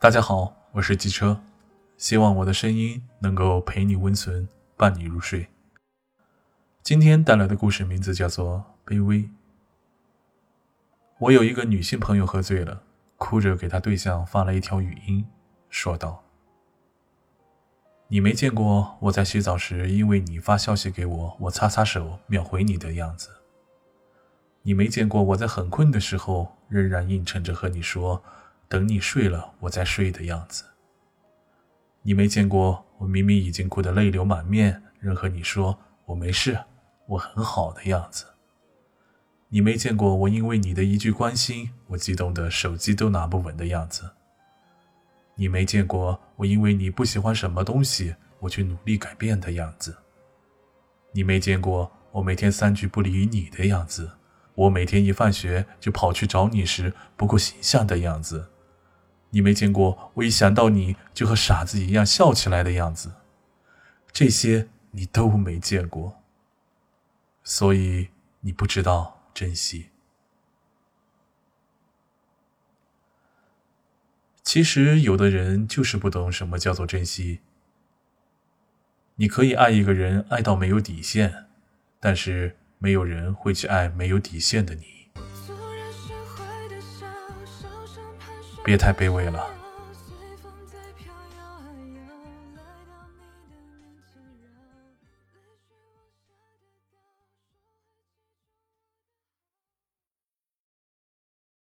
大家好，我是机车，希望我的声音能够陪你温存，伴你入睡。今天带来的故事名字叫做《卑微》。我有一个女性朋友喝醉了，哭着给她对象发了一条语音，说道：“你没见过我在洗澡时，因为你发消息给我，我擦擦手秒回你的样子。你没见过我在很困的时候。”仍然硬撑着和你说，等你睡了我再睡的样子。你没见过我明明已经哭得泪流满面，仍和你说我没事，我很好的样子。你没见过我因为你的一句关心，我激动的手机都拿不稳的样子。你没见过我因为你不喜欢什么东西，我去努力改变的样子。你没见过我每天三句不离你的样子。我每天一放学就跑去找你时不顾形象的样子，你没见过我一想到你就和傻子一样笑起来的样子，这些你都没见过，所以你不知道珍惜。其实有的人就是不懂什么叫做珍惜。你可以爱一个人爱到没有底线，但是。没有人会去爱没有底线的你，别太卑微了。